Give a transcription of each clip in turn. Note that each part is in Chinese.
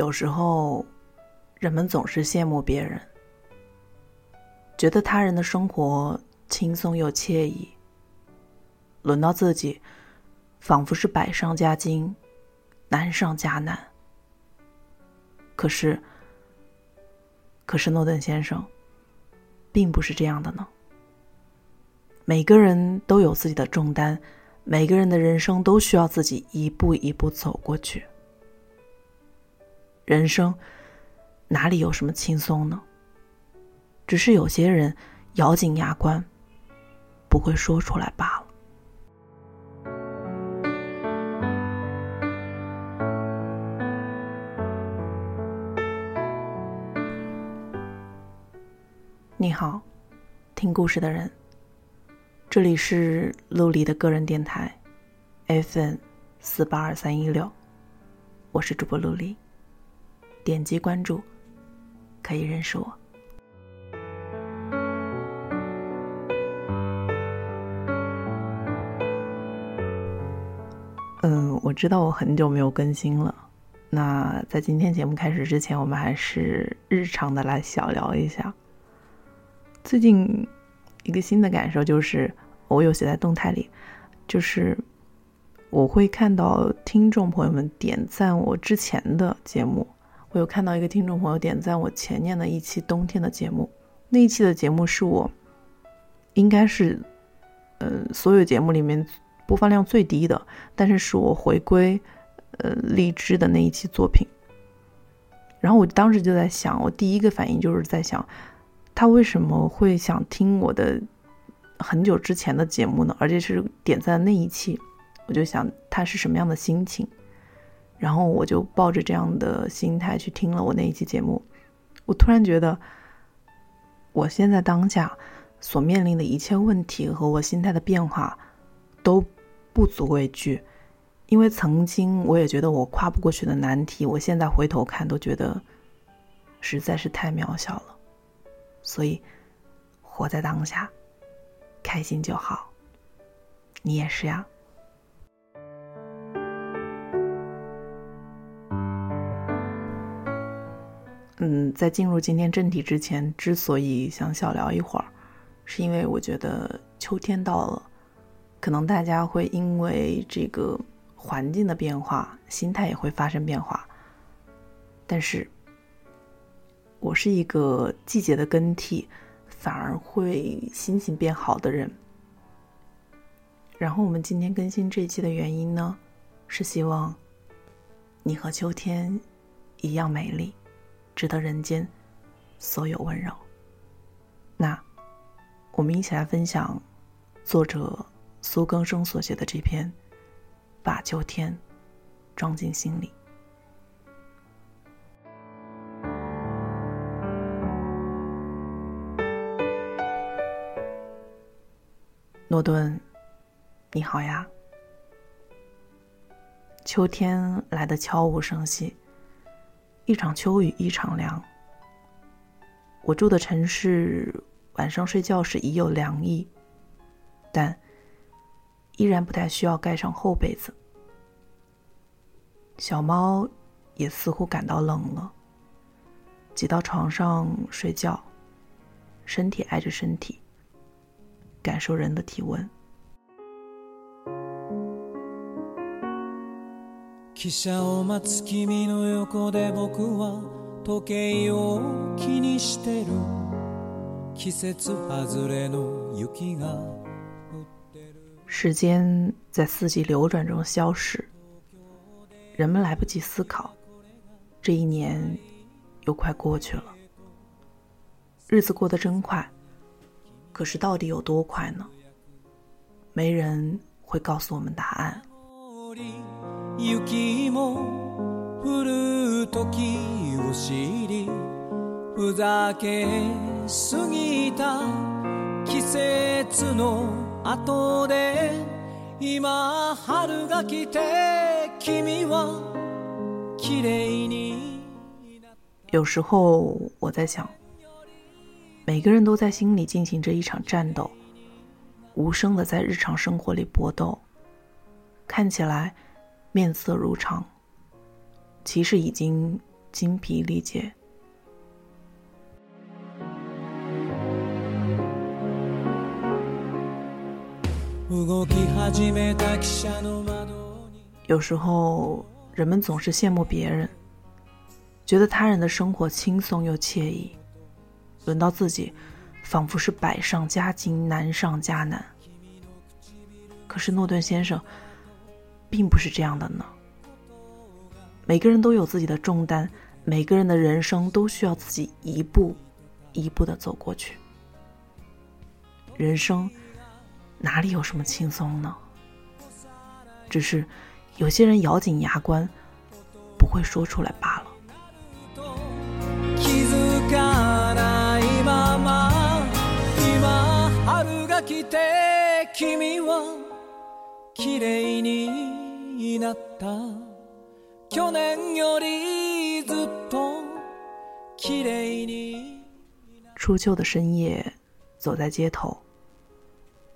有时候，人们总是羡慕别人，觉得他人的生活轻松又惬意。轮到自己，仿佛是百上加斤，难上加难。可是，可是诺顿先生，并不是这样的呢。每个人都有自己的重担，每个人的人生都需要自己一步一步走过去。人生哪里有什么轻松呢？只是有些人咬紧牙关，不会说出来罢了。你好，听故事的人，这里是陆离的个人电台，FN 四八二三一六，我是主播陆离。点击关注，可以认识我。嗯，我知道我很久没有更新了。那在今天节目开始之前，我们还是日常的来小聊一下。最近一个新的感受就是，我有写在动态里，就是我会看到听众朋友们点赞我之前的节目。我有看到一个听众朋友点赞我前年的一期冬天的节目，那一期的节目是我，应该是，呃，所有节目里面播放量最低的，但是是我回归，呃，荔枝的那一期作品。然后我当时就在想，我第一个反应就是在想，他为什么会想听我的很久之前的节目呢？而且是点赞那一期，我就想他是什么样的心情。然后我就抱着这样的心态去听了我那一期节目，我突然觉得，我现在当下所面临的一切问题和我心态的变化都不足畏惧，因为曾经我也觉得我跨不过去的难题，我现在回头看都觉得实在是太渺小了，所以活在当下，开心就好。你也是呀。嗯，在进入今天正题之前，之所以想小聊一会儿，是因为我觉得秋天到了，可能大家会因为这个环境的变化，心态也会发生变化。但是，我是一个季节的更替，反而会心情变好的人。然后，我们今天更新这一期的原因呢，是希望你和秋天一样美丽。值得人间所有温柔。那，我们一起来分享作者苏更生所写的这篇《把秋天装进心里》。诺顿，你好呀！秋天来的悄无声息。一场秋雨一场凉。我住的城市晚上睡觉时已有凉意，但依然不太需要盖上厚被子。小猫也似乎感到冷了，挤到床上睡觉，身体挨着身体，感受人的体温。汽車を待つ君の横で僕は時計を気にしてる季節外れの雪が时间在四季流转中消逝，人们来不及思考，这一年又快过去了。日子过得真快，可是到底有多快呢？没人会告诉我们答案。 雪も降る時を知りふざけすぎた季節の後で今春が来て君は綺麗に有时候我在想，每个人都在心里进行着一场战斗，无声的在日常生活里搏斗，看起来 面色如常，其实已经精疲力竭。有时候，人们总是羡慕别人，觉得他人的生活轻松又惬意，轮到自己，仿佛是百上加斤，难上加难。可是诺顿先生，并不是这样的呢。每个人都有自己的重担，每个人的人生都需要自己一步一步的走过去。人生。哪里有什么轻松呢？只是有些人咬紧牙关，不会说出来罢了。初秋的深夜，走在街头。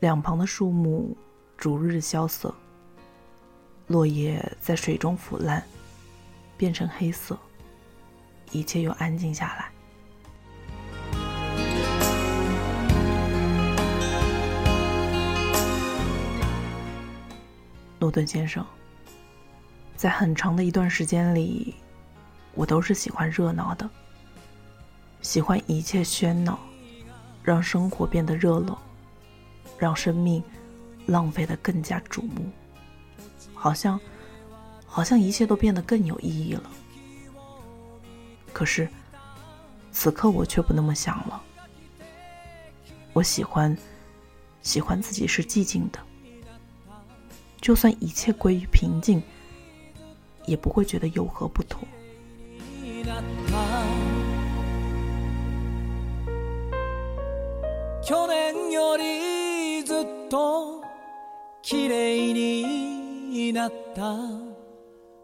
两旁的树木逐日萧瑟，落叶在水中腐烂，变成黑色，一切又安静下来。诺顿先生，在很长的一段时间里，我都是喜欢热闹的，喜欢一切喧闹，让生活变得热络。让生命浪费的更加瞩目，好像，好像一切都变得更有意义了。可是，此刻我却不那么想了。我喜欢，喜欢自己是寂静的，就算一切归于平静，也不会觉得有何不妥。と綺麗になった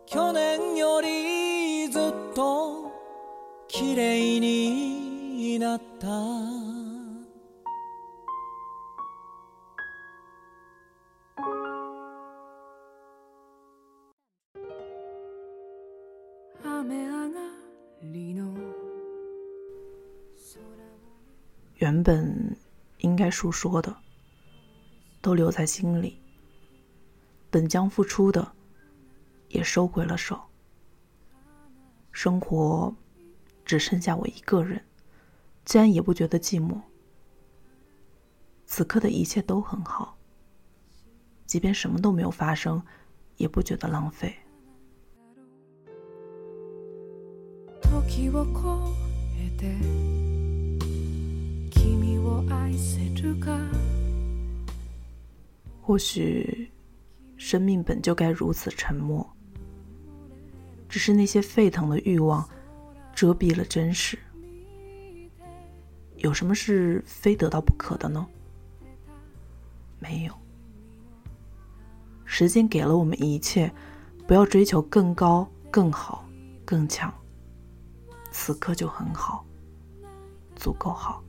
去年よりずっと綺麗になった原本应该述说的。都留在心里。本将付出的，也收回了手。生活只剩下我一个人，竟然也不觉得寂寞。此刻的一切都很好，即便什么都没有发生，也不觉得浪费。或许，生命本就该如此沉默。只是那些沸腾的欲望，遮蔽了真实。有什么是非得到不可的呢？没有。时间给了我们一切，不要追求更高、更好、更强。此刻就很好，足够好。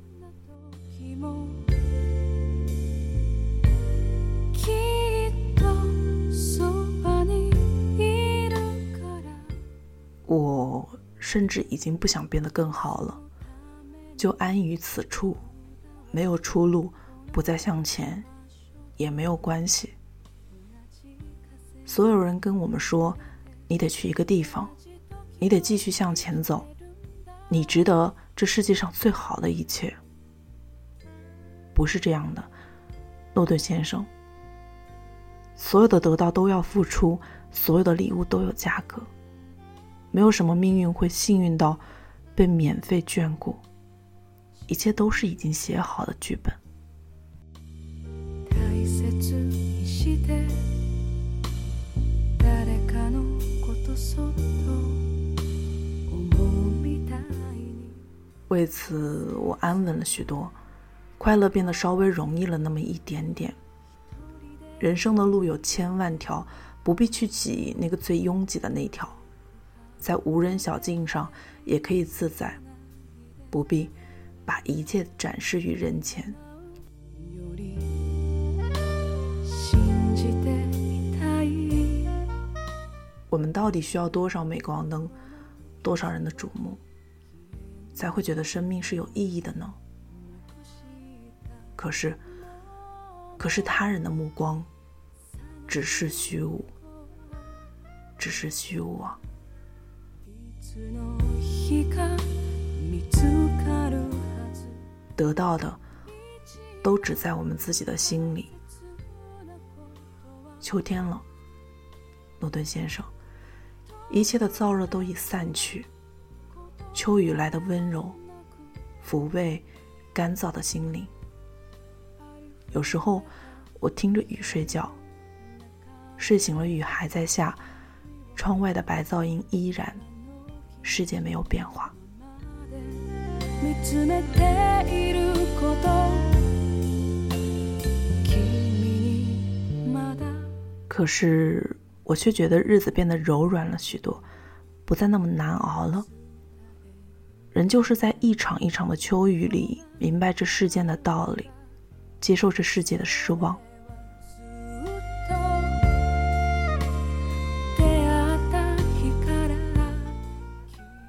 我甚至已经不想变得更好了，就安于此处，没有出路，不再向前，也没有关系。所有人跟我们说，你得去一个地方，你得继续向前走，你值得这世界上最好的一切。不是这样的，诺顿先生。所有的得到都要付出，所有的礼物都有价格。没有什么命运会幸运到被免费眷顾，一切都是已经写好的剧本。为此，我安稳了许多，快乐变得稍微容易了那么一点点。人生的路有千万条，不必去挤那个最拥挤的那条。在无人小径上也可以自在，不必把一切展示于人前。我们到底需要多少镁光灯，多少人的瞩目，才会觉得生命是有意义的呢？可是，可是他人的目光，只是虚无，只是虚无啊！得到的，都只在我们自己的心里。秋天了，诺顿先生，一切的燥热都已散去，秋雨来的温柔，抚慰干燥的心灵。有时候，我听着雨睡觉，睡醒了，雨还在下，窗外的白噪音依然，世界没有变化。可是，我却觉得日子变得柔软了许多，不再那么难熬了。人就是在一场一场的秋雨里，明白这世间的道理，接受这世界的失望。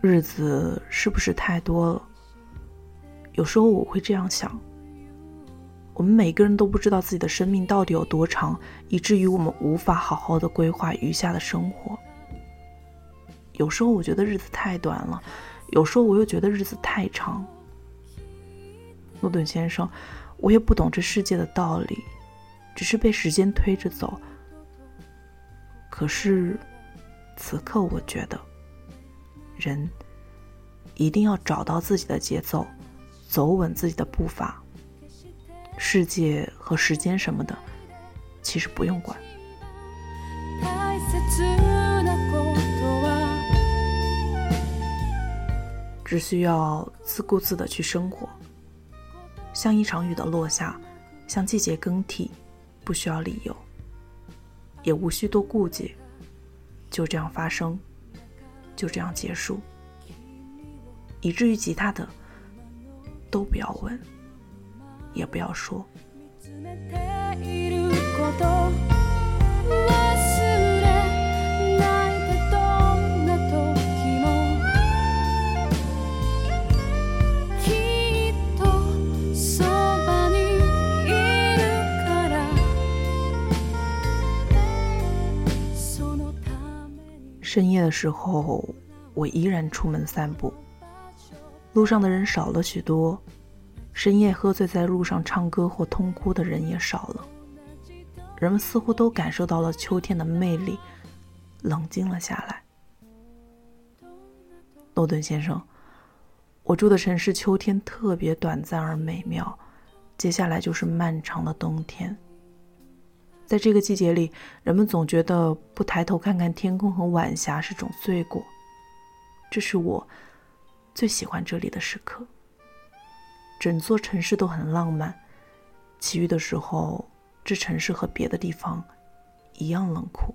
日子是不是太多了？有时候我会这样想。我们每个人都不知道自己的生命到底有多长，以至于我们无法好好的规划余下的生活。有时候我觉得日子太短了，有时候我又觉得日子太长。诺顿先生，我也不懂这世界的道理，只是被时间推着走。可是，此刻我觉得，人一定要找到自己的节奏，走稳自己的步伐。世界和时间什么的，其实不用管，只需要自顾自的去生活。像一场雨的落下，像季节更替，不需要理由，也无需多顾忌，就这样发生，就这样结束，以至于其他的都不要问。也不要说。深夜的时候，我依然出门散步，路上的人少了许多。深夜喝醉在路上唱歌或痛哭的人也少了，人们似乎都感受到了秋天的魅力，冷静了下来。诺顿先生，我住的城市秋天特别短暂而美妙，接下来就是漫长的冬天。在这个季节里，人们总觉得不抬头看看天空和晚霞是种罪过，这是我最喜欢这里的时刻。整座城市都很浪漫，其余的时候，这城市和别的地方一样冷酷。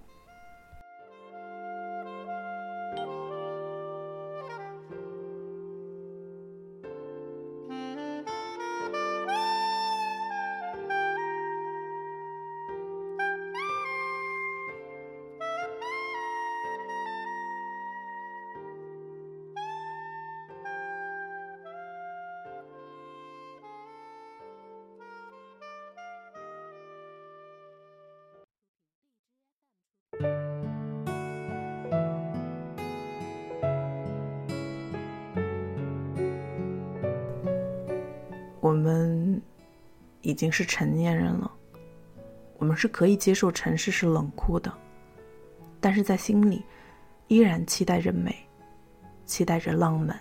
我们已经是成年人了，我们是可以接受城市是冷酷的，但是在心里依然期待着美，期待着浪漫，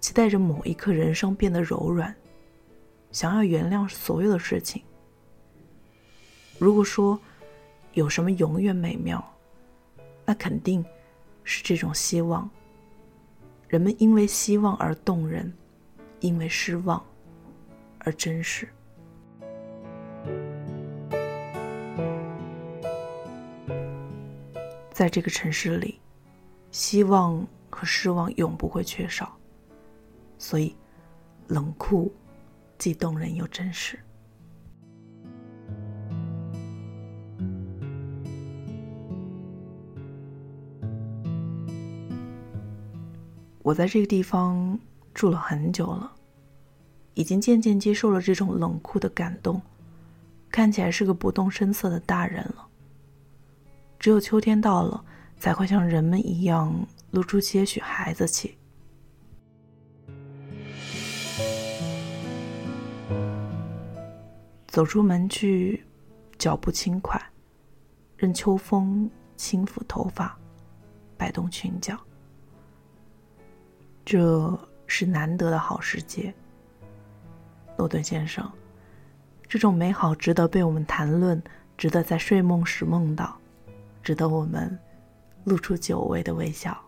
期待着某一刻人生变得柔软，想要原谅所有的事情。如果说有什么永远美妙，那肯定是这种希望。人们因为希望而动人，因为失望。而真实，在这个城市里，希望和失望永不会缺少，所以冷酷既动人又真实。我在这个地方住了很久了，已经渐渐接受了这种冷酷的感动，看起来是个不动声色的大人了。只有秋天到了，才会像人们一样露出些许孩子气。走出门去，脚步轻快，任秋风轻抚头发，摆动裙角。这是难得的好时节，诺顿先生。这种美好值得被我们谈论，值得在睡梦时梦到，值得我们露出久违的微笑。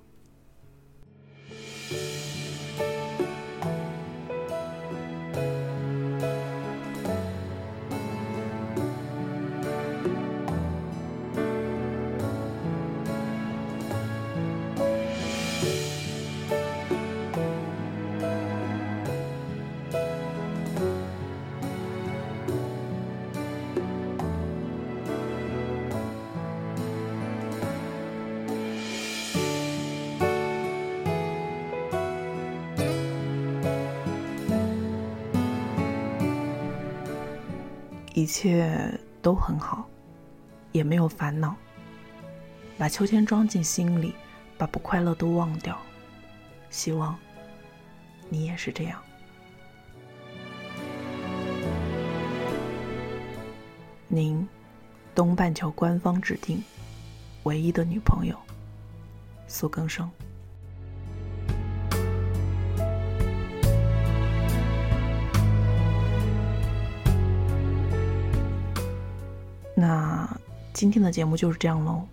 一切都很好，也没有烦恼。把秋天装进心里，把不快乐都忘掉。希望你也是这样。您，东半球官方指定唯一的女朋友，苏更生。那今天的节目就是这样喽。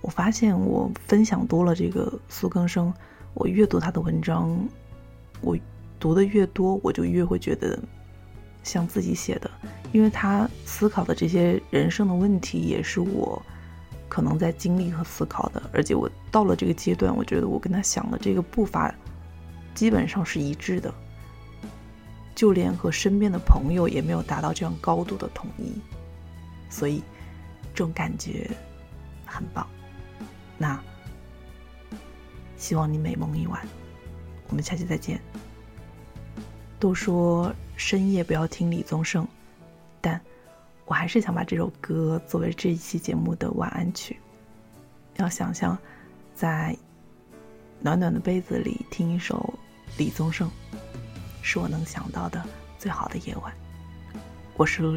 我发现我分享多了这个苏更生，我阅读他的文章，我读的越多，我就越会觉得像自己写的，因为他思考的这些人生的问题，也是我可能在经历和思考的，而且我到了这个阶段，我觉得我跟他想的这个步伐基本上是一致的，就连和身边的朋友也没有达到这样高度的统一。所以，这种感觉很棒。那希望你美梦一晚。我们下期再见。都说深夜不要听李宗盛，但我还是想把这首歌作为这一期节目的晚安曲。要想象在暖暖的被子里听一首李宗盛，是我能想到的最好的夜晚。我是陆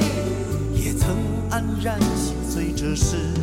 是